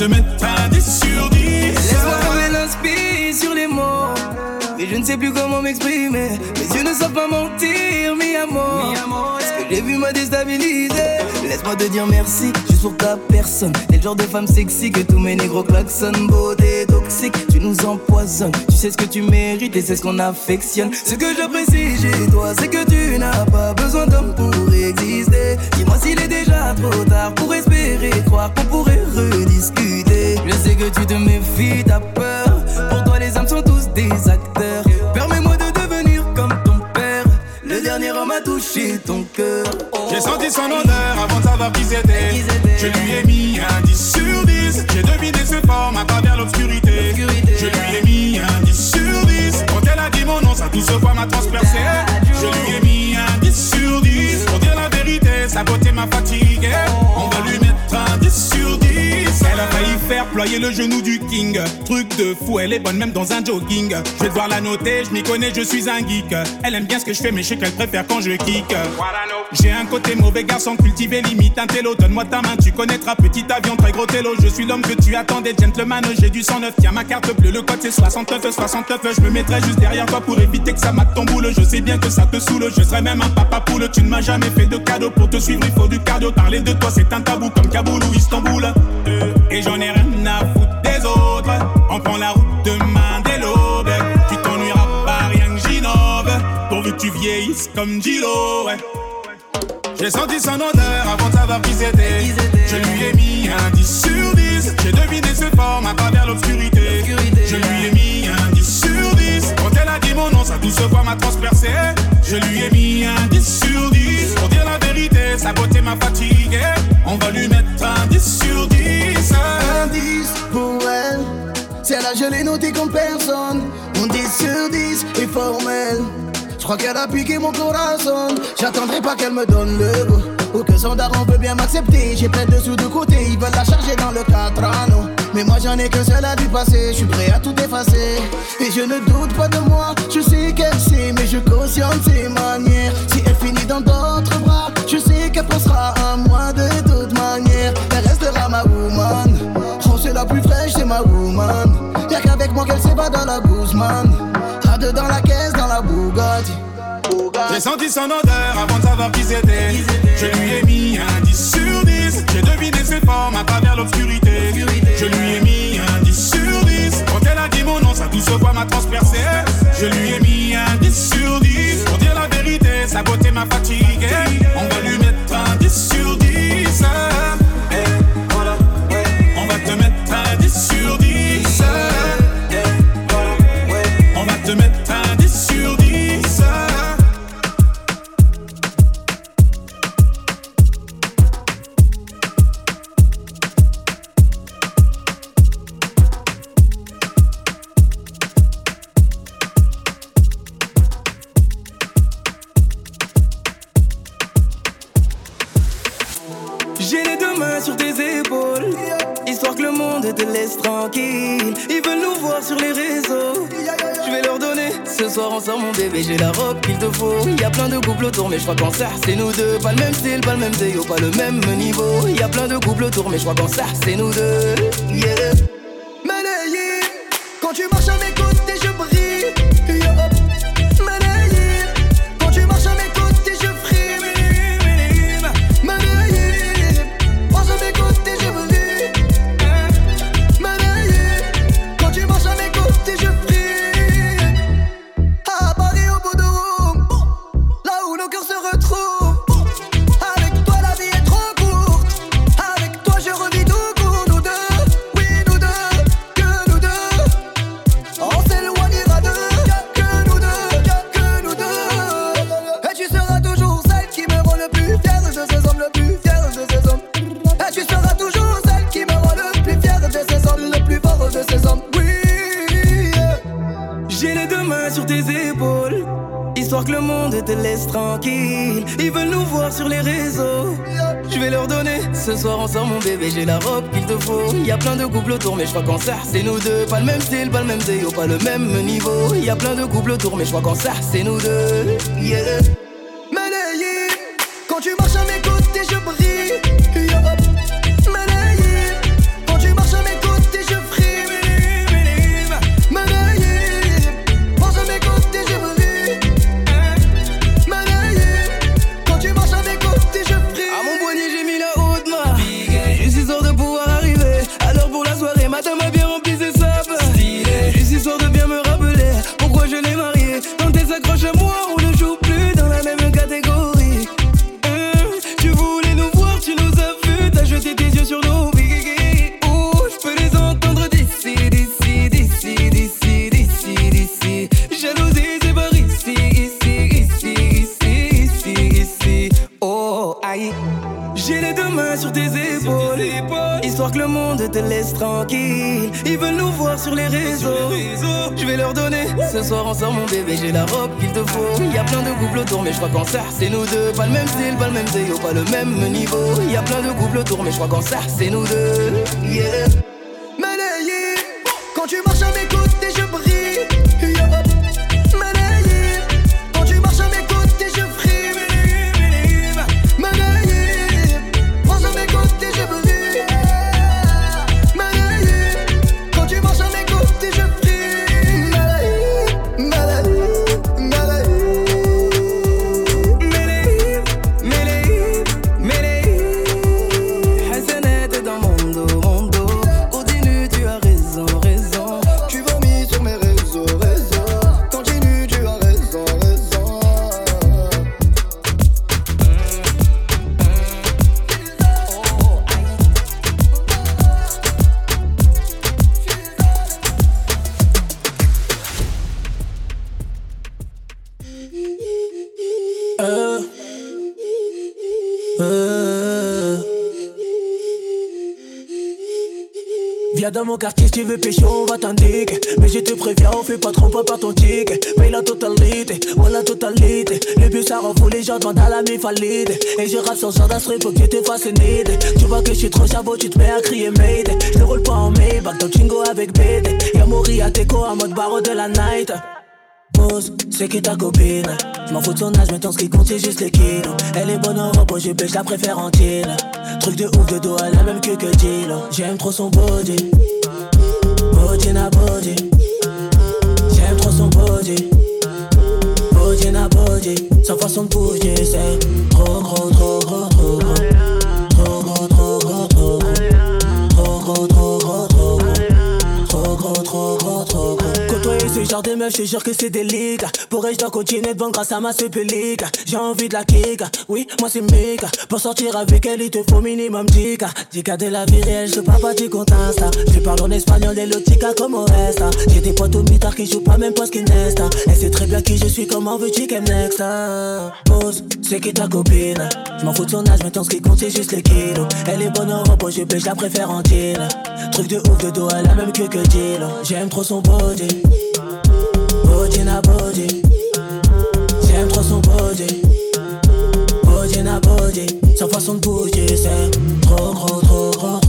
te mettre un 10 sur 10. Laisse-moi comme l'inspire sur les mots. Et je ne sais plus comment m'exprimer. Mes yeux ne savent pas mentir, mi amour. Ce que j'ai vu m'a déstabilisé. Laisse-moi te dire merci, juste pour ta personne. T'es le genre de femme sexy que tous mes négros klaxonnent. Beauté toxique, tu nous empoisonnes. Tu sais ce que tu mérites et c'est ce qu'on affectionne. Ce que j'apprécie chez toi, c'est que tu n'as pas besoin d'homme pour exister. Dis-moi s'il est déjà trop tard pour espérer croire qu'on pourrait rediscuter. Je sais que tu te méfies, t'as peur. Pour toi, les hommes sont tous des acteurs. Permets-moi de devenir comme ton père. Le dernier homme a touché ton cœur. Son odeur avant de savoir qui c'était. Je lui ai mis un 10 sur 10. J'ai deviné ses formes à travers l'obscurité. Je lui ai mis un 10 sur 10. Quand elle a dit mon nom, sa douce voix m'a transpercé. Je lui ai ployer le genou du king. Truc de fou, elle est bonne même dans un jogging. Je vais devoir la noter, je m'y connais, je suis un geek. Elle aime bien ce que je fais, mais je sais qu'elle préfère quand je kick. J'ai un côté mauvais garçon cultivé, limite un télo. Donne-moi ta main, tu connaîtras petit avion, très gros télo. Je suis l'homme que tu attendais, gentleman. J'ai du 109, tiens ma carte bleue, le code c'est 69, 69. Je me mettrai juste derrière toi pour éviter que ça mate ton boule. Je sais bien que ça te saoule, je serai même un papa poule. Tu ne m'as jamais fait de cadeau pour te suivre, il faut du cardio. Parler de toi, c'est un tabou comme Kaboul ou Istanbul. Et j'en ai rien à foutre des autres. On prend la route demain dès l'aube. Tu t'ennuieras pas, rien que j'innove. Pourvu que tu vieillisses comme Gilo, ouais. J'ai senti son odeur avant de savoir qui c'était. Je lui ai mis un 10 sur 10. J'ai deviné ses formes à travers l'obscurité. Je lui ai mis un 10 sur 10. Quand elle a dit mon nom, sa douce voix m'a transpercé. Je lui ai mis un 10 sur 10. Pour dire la vérité, sa beauté m'a fatigué. On va lui mettre un 10 sur 10. 10 pour elle. Celle-là, je l'ai notée comme personne. On 10 sur 10 est formel. Je crois qu'elle a piqué mon corazon. J'attendrai pas qu'elle me donne le goût. Ou que son daron veut bien m'accepter. J'ai plein de sous de côté, ils veulent la charger dans le 4 anneaux. Mais moi j'en ai que seul à du passé, je suis prêt à tout effacer. Et je ne doute pas de moi, je sais qu'elle dans la Guzman. Deux dans la caisse, dans la Bugatti. J'ai senti son odeur avant de savoir qui c'était. Je lui ai mis un 10 sur 10. J'ai deviné ses formes à travers l'obscurité. Je lui ai mis un 10 sur 10. Quand elle a dit mon nom, sa douce voix m'a transpercé. Je lui ai mis un 10 sur 10. Pour dire la vérité, sa beauté m'a fatigué. On va lui le monde te laisse tranquille. Ils veulent nous voir sur les réseaux. Je vais leur donner ce soir ensemble, mon bébé. J'ai la robe qu'il te faut. Y a plein de couples autour, mais je crois qu'en ça, c'est nous deux. Pas le même style, pas le même déo, pas le même niveau. Y a plein de couples autour, mais je crois qu'en ça, c'est nous deux. Yeah. Vais leur donner. Ce soir on sort mon bébé, j'ai la robe qu'il te faut. Y a plein de couples autour, mais je crois qu'en ça c'est nous deux. Pas le même style, pas le même déo, pas le même niveau. Y a plein de couples autour, mais je crois qu'en ça c'est nous deux. Yeah. Faut. Y a plein de couples autour, mais je crois qu'en c'est nous deux. Pas le même style, pas le même déo, pas le même niveau. Y a plein de couples autour, mais je crois qu'en c'est nous deux. Yeah. Tu veux pécho, on va t'indiquer. Mais je te préviens, on fait pas trop pas par ton ticket. Paye la totalité, ou la totalité. Le but ça rend les gens demandent à la mifalide. Et je rappe sans genre d'astro, faut que tu te fasses Tu vois que je suis trop chabot, tu te mets à crier Mayday. Je roule pas en Maybach, dans Chingo avec BD. Y'a Mori à Teco en mode barreau de la night. C'est qui ta copine? Je m'en fous de son âge, maintenant ce qui compte c'est juste les kilos Elle est bonne en repos, je pêche, la préfère en Truc de ouf de dos, elle a même que que J'aime trop son body Body na body. J'aime trop son body. Body na body. Sa façon de bouger c'est Trop gros, trop gros, trop gros. Trop gros, trop gros, trop gros. Trop gros, trop gros, trop gros. Trop gros, trop gros, trop gros ce genre de meuf, je jure que c'est délicat. Pourrais-je dois continuer de vendre grâce à ma supplique J'ai envie de la kick, oui, moi c'est méga Pour sortir avec elle, il te faut minimum 10K 10K de la vie réelle, je parle pas du compte Insta. Je parle en espagnol et l'otica comme au reste J'ai des potes au mitard qui jouent pas même pas ce qu'ils Elle sait très bien qui je suis, comment veux-tu qu'elle next Pause, c'est qui ta copine? Je m'en fous de son âge, maintenant ce qui compte c'est juste les kilos. Elle est bonne en repos, je pêche, la préfère en Truc de ouf de dos, elle a même que que J'aime trop son body Body na body J'aime trop son body Body na body Sa façon de bouger c'est Trop trop gros, trop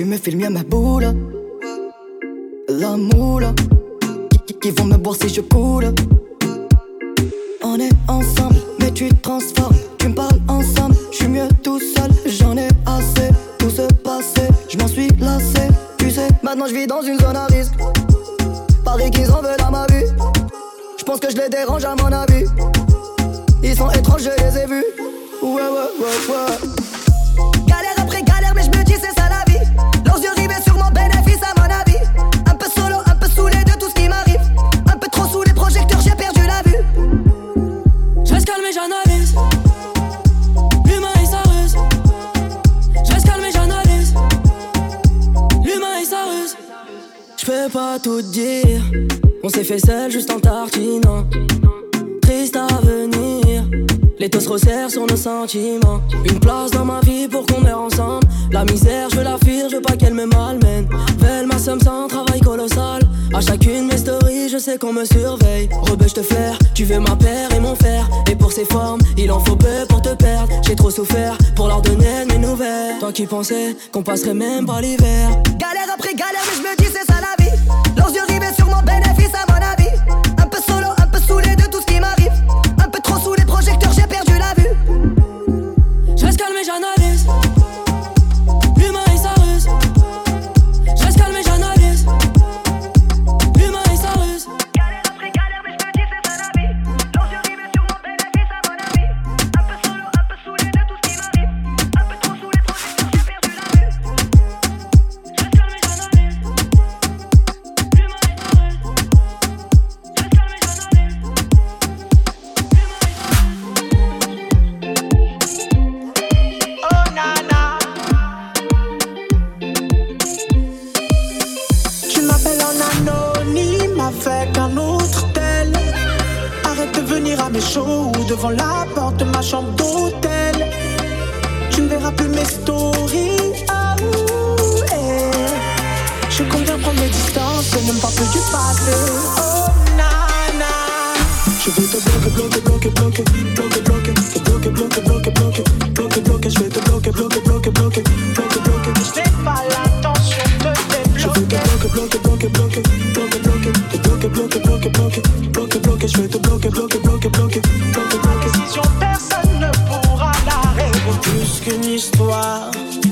tu me filmes à ma boule? La moule. Qui, vont me boire si je coule? On est ensemble, mais tu transformes. Tu me parles ensemble, je suis mieux tout seul, j'en ai assez. Tout se passé, je m'en suis lassé. Tu sais, maintenant je vis dans une zone à risque. Paris qu'ils en veulent ma vie. Je pense que je les dérange à mon avis. Ils sont étranges, je les ai vus. Ouais, ouais, ouais, ouais. Pas tout dire. On s'est fait seul juste en tartinant. Triste à venir. Les taux se resserrent sur nos sentiments. Une place dans ma vie pour qu'on meure ensemble. La misère, je veux la fuir, je veux pas qu'elle me malmène. Velle ma somme sans travail colossal. À chacune mes stories, je sais qu'on me surveille. Rebeu, je te flaire, tu veux ma paire et mon fer. Et pour ces formes, il en faut peu pour te perdre. J'ai trop souffert pour leur donner mes nouvelles. Toi qui pensais qu'on passerait même pas l'hiver. Galère après galère, mais je me dis c'est ça la vie. Leurs yeux rivés sur mon bénéfice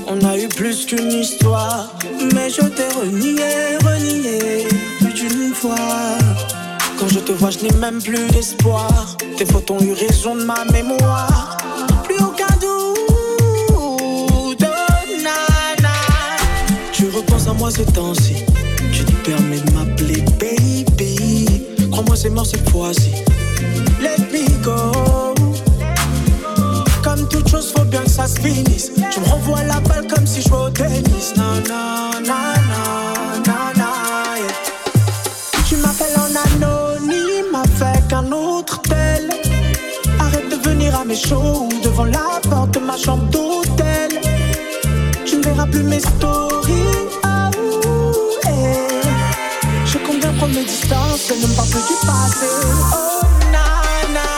on a eu plus qu'une histoire, mais je t'ai renié, te vois, je n'ai même plus d'espoir. Tes fautes ont eu raison de ma mémoire. Plus aucun doute, oh, nana. Tu repenses à moi ce temps-ci. Tu te permets de m'appeler baby. Crois-moi, c'est mort cette fois-ci. Let me go. Comme toute chose, faut bien que ça se finisse. Tu me renvoies la balle comme si je jouais au tennis. Non, non, non. Devant la porte de ma chambre d'hôtel. Tu ne verras plus mes stories. Ah, ouh, eh. Je compte bien prendre mes distances ne me parle plus du passé. Oh, nana.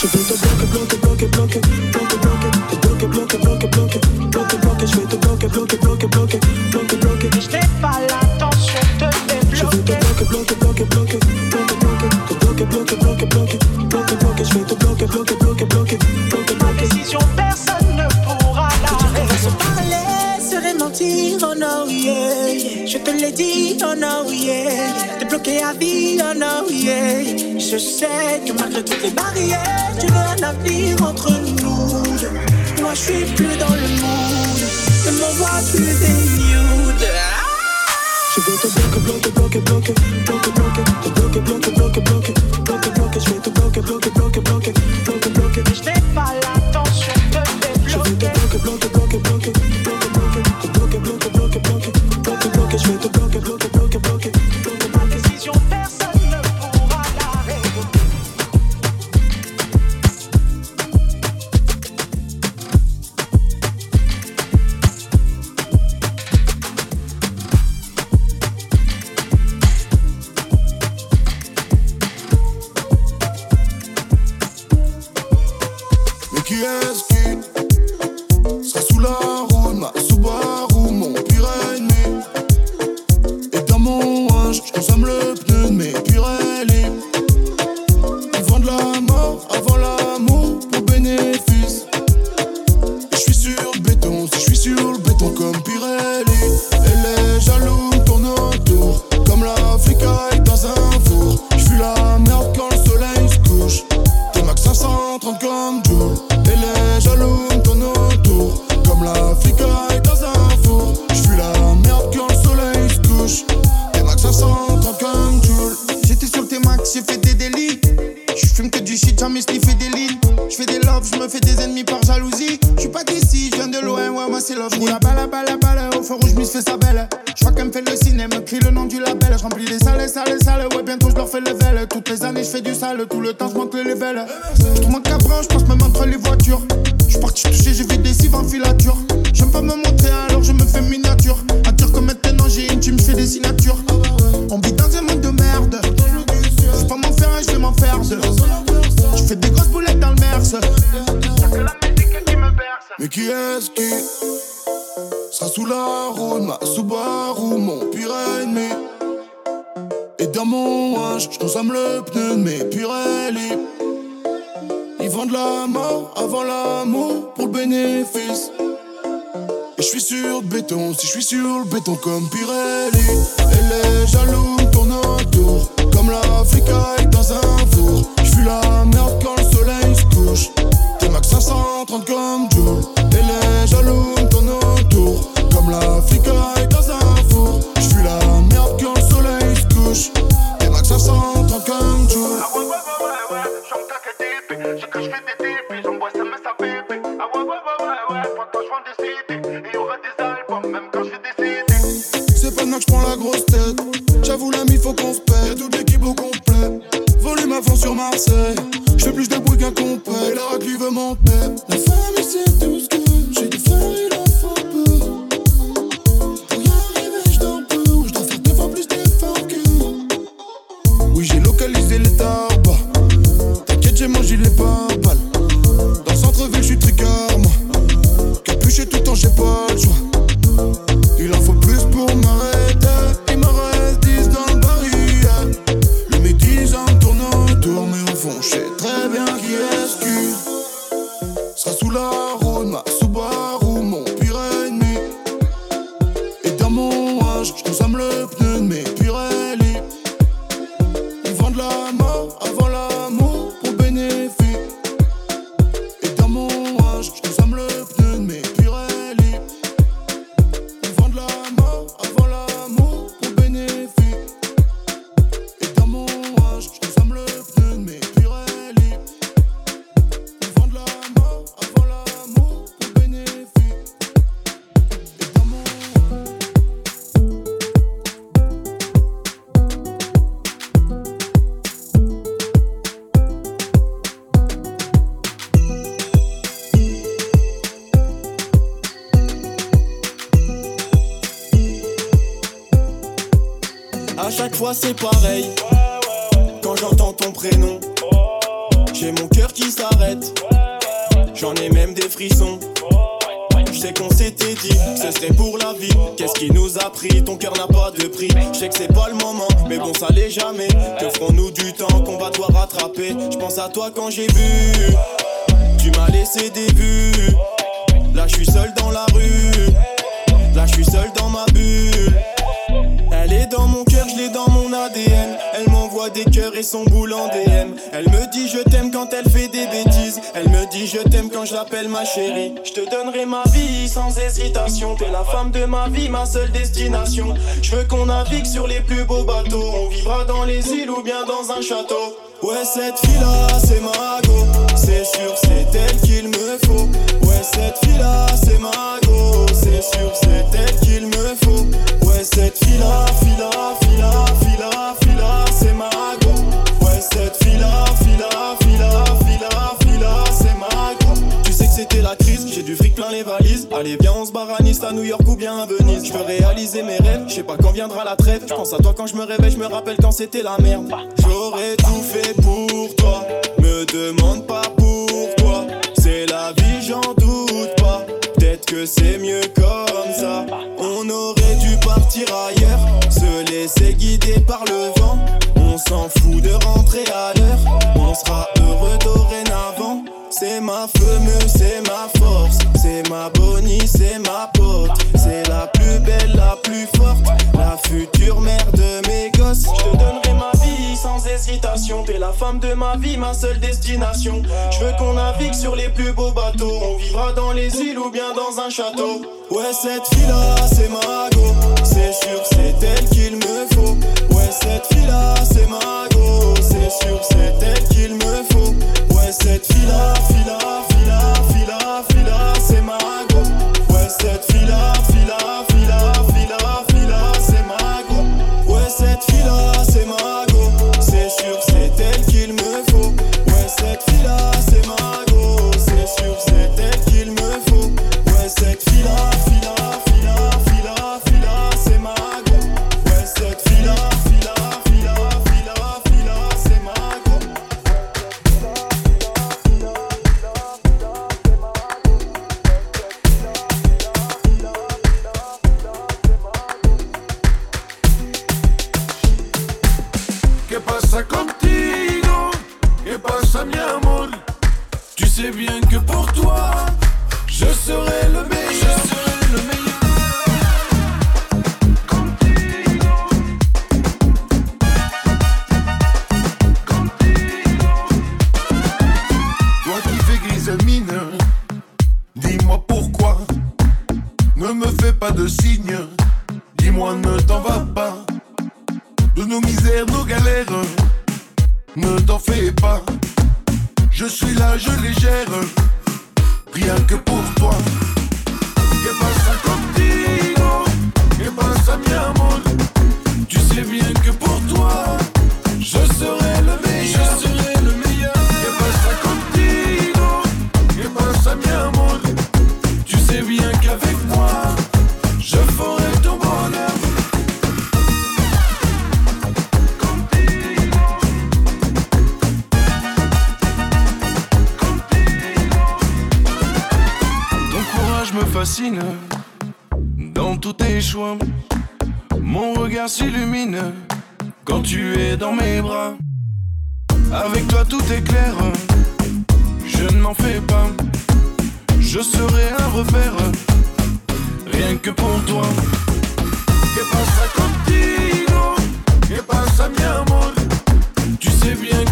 Je vais te bloquer, bloquer, bloquer, bloquer, bloquer, bloquer, te bloquer, bloquer, bloquer, bloquer, bloquer, bloquer, je vais te bloquer, bloquer, bloquer, bloquer, bloquer, bloquer. Je n'ai pas l'intention de te Je vais te bloquer. bloquer, bloquer, bloquer, bloquer, bloquer, bloquer, te bloquer, bloquer, bloquer, bloquer, bloquer, bloquer, je vais te mentir, oh yeah. Je te l'ai dit, oh no yeah. T'es bloqué à vie, oh no yeah. Je sais que malgré toutes les barrières, tu veux un avenir entre nous. Moi je suis plus dans le mood, ne m'envoie plus des nudes. Ah je vais te bloquer, bloquer, bloquer, bloquer, bloquer, bloquer, te bloquer, bloquer, bloquer, bloquer, bloquer, bloquer, je vais te bloquer, bloquer, bloquer, bloquer, bloquer, bloquer. Trouve mon cabrin, je passe même entre les voitures. Je suis parti toucher, j'ai vu des en filature. J'aime pas me montrer, alors je me fais miniature. À dire que maintenant j'ai une team, je fais des signatures. On vit dans un monde de merde. Je pas m'en faire un, je vais m'en faire. Je fais des grosses boulettes dans le merce. me. Mais qui est-ce qui sera sous la roue ma Subaru, mon pire ennemi? Et dans mon âge, je consomme le pneu de mes Pirelli. Vendent la mort avant l'amour pour le bénéfice. Et je suis sur le béton, si je suis sur le béton comme Pirelli. Et les jaloux tournent autour, comme l'Africaille dans un four. Je suis la merde quand le soleil se couche. T'es max 530 comme Joule. Et les jaloux tournent autour, comme l'Africaille dans un four. Je suis la merde quand le soleil se couche. T'es max 530 Y'a toute l'équipe au complet. Volume à fond sur Marseille. J'fais plus de bruit qu'un complet. Et la raclue veut monter. La famille, c'est tout ce que j'ai dû faire, C'est pareil. Quand j'entends ton prénom, j'ai mon cœur qui s'arrête. J'en ai même des frissons. Je sais qu'on s'était dit que ce serait pour la vie. Qu'est-ce qui nous a pris? Ton cœur n'a pas de prix. Je sais que c'est pas le moment, mais bon, ça l'est jamais. Que ferons-nous du temps qu'on va devoir rattraper? Je pense à toi quand j'ai bu. Tu m'as laissé des vues. Là, je suis seul dans la rue. Là, je suis seul dans ma bulle. Elle est dans mon cœur, et son boule en DM. Elle me dit je t'aime quand elle fait des bêtises. Elle me dit je t'aime quand je l'appelle ma chérie. Je te donnerai ma vie sans hésitation. T'es la femme de ma vie, ma seule destination. Je veux qu'on navigue sur les plus beaux bateaux. On vivra dans les îles ou bien dans un château. Ouais, cette fille-là, c'est ma go. C'est sûr, c'est elle qu'il me faut. Ouais, cette fille-là, c'est ma go. Réaliser mes rêves, je sais pas quand viendra la trêve. Je pense à toi quand je me réveille, je me rappelle quand c'était la merde. J'aurais tout fait pour toi, me demande pas pourquoi. C'est la vie, j'en doute pas. Peut-être que c'est mieux comme ça. On aurait dû partir ailleurs, se laisser guider par le vent. On s'en fout de rentrer à l'heure, on sera heureux dorénavant. C'est ma femme, plus forte, la future mère de mes gosses. Je te donnerai ma vie sans hésitation. T'es la femme de ma vie, ma seule destination. Je veux qu'on navigue sur les plus beaux bateaux. On vivra dans les îles ou bien dans un château. Ouais, cette fille-là, c'est ma go. C'est sûr, c'est elle qu'il me faut. Ouais, cette fille-là, c'est ma go. C'est sais De nos misères, nos galères, ne t'en fais pas. Je suis là, je les gère, rien que pour toi. Que pasa contigo? Que pasa mi amor? Tu sais bien s'illumine quand tu es dans mes bras. Avec toi tout est clair, je ne m'en fais pas. Je serai un repère, rien que pour toi. Que pasa contigo? Que pasa mi amor? Tu sais bien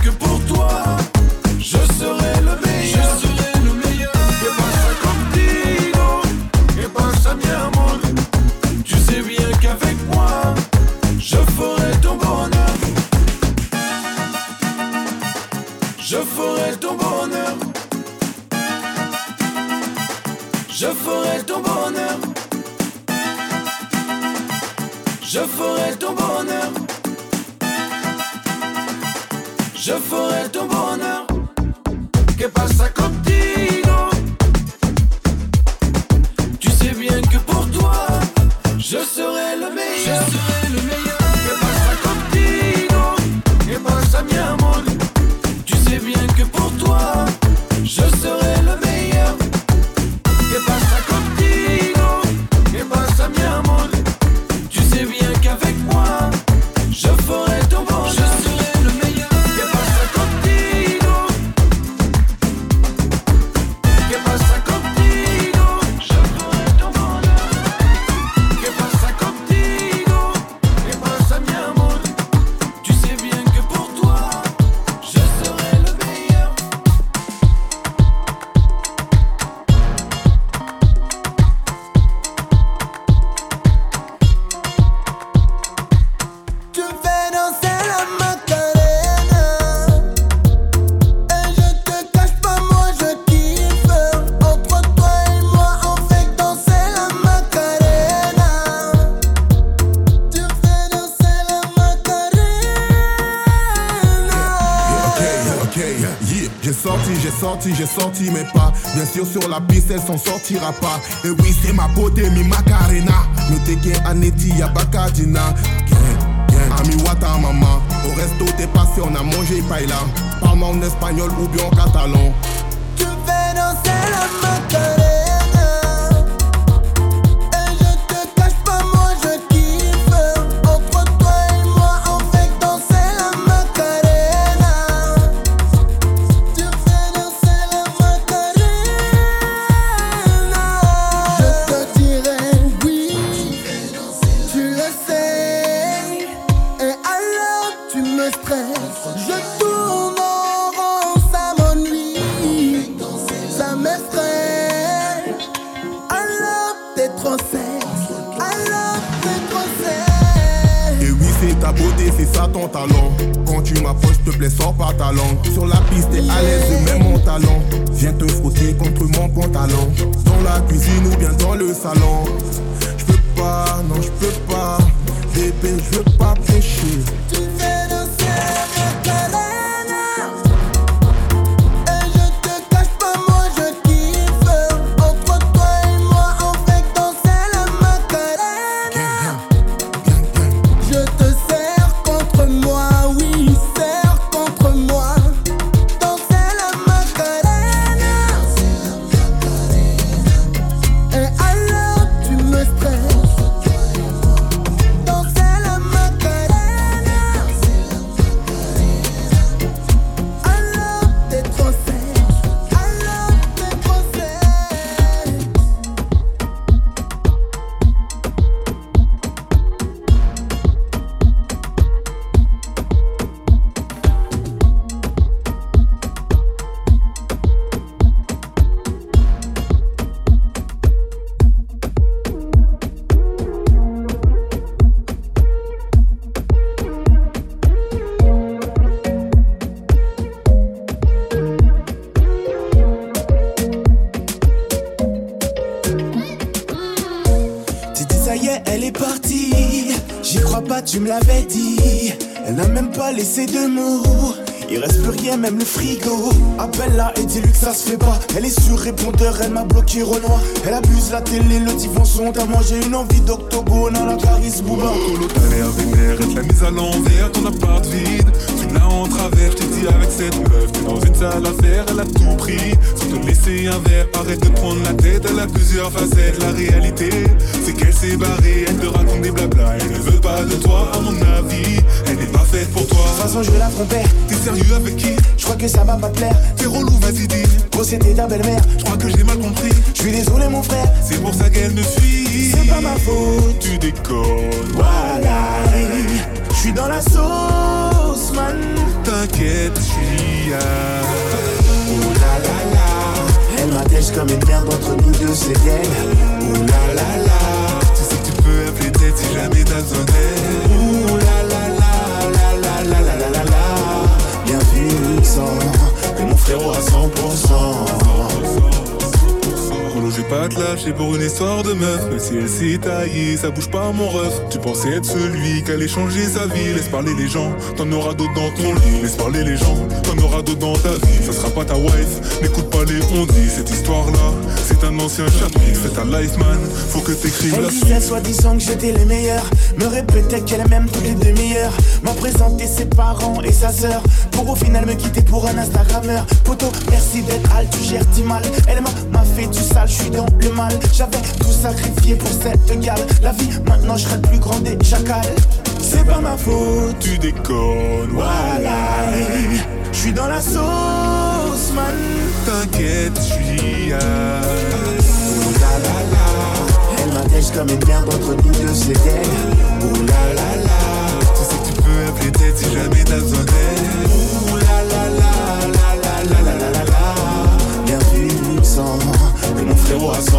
mes pas. Bien sûr, sur la piste, elle s'en sortira pas. Et oui, c'est ma beauté, mi macarena. Me teke aneti, ya gang. Ami wata maman. Au resto, t'es passé, on a mangé paella. Parle-moi en espagnol ou bien en catalan. Tu fais danser la macarena c'est ça ton talent. Quand tu m'approches, te plaît, sors pas ta langue. Sur la piste, t'es à l'aise, mets mon talent. Viens te frotter contre mon pantalon. Dans la cuisine ou bien dans le salon. Je peux pas, non, je peux pas. Bébé, je veux pas pécher. Tu fais danser Tu me dit, elle n'a même pas laissé de mots. Il reste plus rien, même le frigo. Appelle-la et dis-lui que ça se fait pas. Elle est sur répondeur, elle m'a bloqué Renoir. Elle abuse la télé, le divan sont à moi. J'ai une envie d'octogone à la Caris Bouba. Colo avec l'air, l'a mise à l'envers, ton appart vide. Tu en travers, dis avec cette meuf. T'es dans une salle à faire, elle a tout pris. Sans te laisser un verre, arrête de prendre la tête. Elle a plusieurs facettes, la réalité. C'est qu'elle s'est barrée, elle te raconte des blabla. Elle ne veut pas de toi, à mon avis. Elle n'est pas faite pour toi. De toute façon, je la tromper. T'es sérieux avec qui? Je crois que ça va pas plaire. T'es relou, vas-y dis. Gros, c'était ta belle-mère. Je crois que j'ai mal compris. Je suis désolé, mon frère. C'est pour ça qu'elle me fuit. C'est pas ma faute. Tu déconnes. Voilà. Je suis dans la sauce, T'inquiète, je suis. Ouh là là là, elle m'attèche comme une merde entre nous deux, c'est elle. Ouh là là là, tu sais tu peux appeler tête si jamais t'as besoin d'elle. Ouh là là la la la la la la la, bien vu, sang, que mon frérot à 100%. 100% boulot, j'ai pas de lâcher pour une histoire de meuf. mais si elle s'est taillé, ça bouge pas, mon ref. Tu pensais être celui qui allait changer sa vie. Laisse parler les gens, t'en auras d'autres dans ton lit. Laisse parler les gens, t'en auras d'autres dans ta vie. Ça sera pas ta wife, n'écoute pas les on dit. Cette histoire-là, c'est un ancien chapitre. C'est un life, man, faut que t'écrives la suite. Elle soi-disant que j'étais les meilleurs. Me répétait qu'elle m'aime toutes les demi-heures. M'a présenté ses parents et sa sœur. Pour au final me quitter pour un Instagrammeur. Poto, merci d'être halte, tu gères mal. Elle m'a fait du sale, je suis dans le mal. J'avais tout sacrifié pour cette gale. La vie, maintenant je serai plus grand des chacals C'est pas ma faute, Tu déconnes, voilà. Je suis dans la sauce, man. T'inquiète, je suis à. Ouh la la la Elle m'attèche comme une merde entre nous deux, c'est elle Ouh la la la Tu sais que tu peux appeler tête si jamais t'as besoin d'elle. Ouh la la la la la la la la Mon frérot à 100%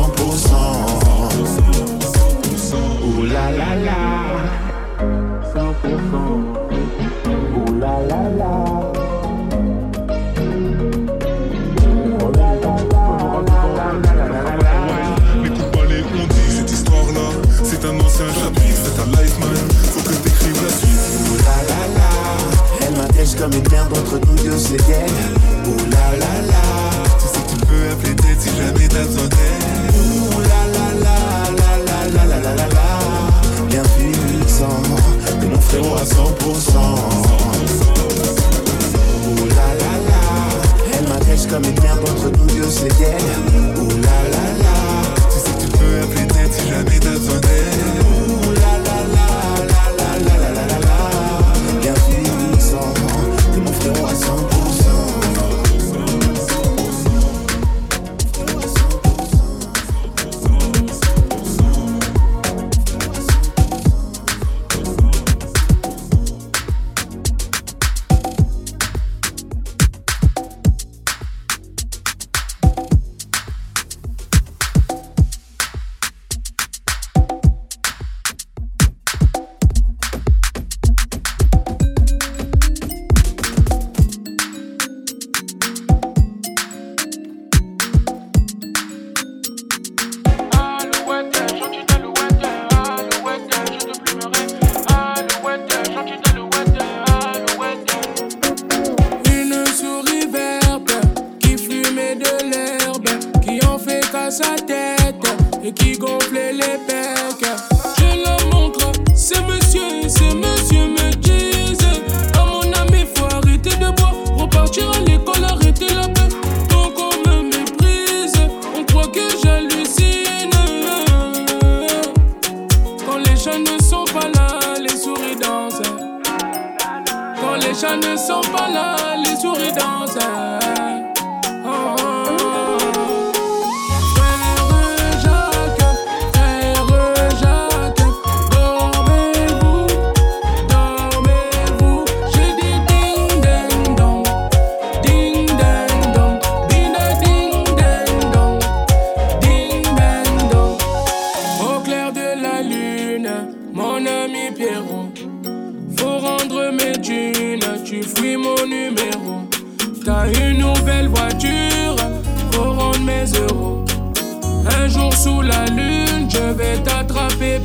Ouh la la la. 100% Ouh la la la. C'est un ancien chapitre. C'est ta life, man, faut que t'écrives la suite. Ouh la la la. Elle m'attèche comme une merde entre nous deux, c'est elle Ouh la la la jamais d'elle. Ouh la la la la la la la la la la Bien puissant T'es mon frérot à 100% Ouh la la la Elle m'attèche comme une merde entre nous deux, c'est elle Ouh la la la Tu sais que tu peux appeler tête si jamais t'as Quand les chats ne sont pas là, les souris dansent. vais t'attraper,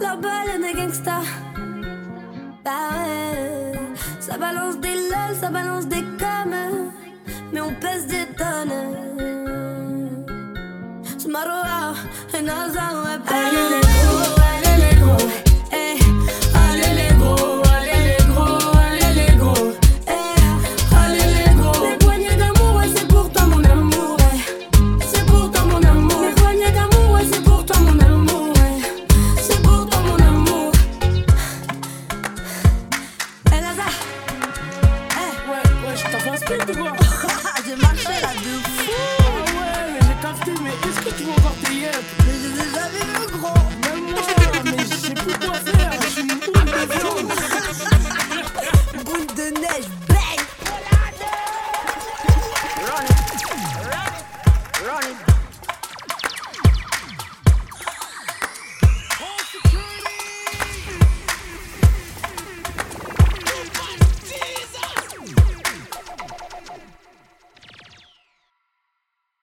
La baleine est gangsta. Bah ouais. Ça balance des lol, ça balance des coms. Mais on pèse des tonnes. Smaroa, et Nazar, ouais,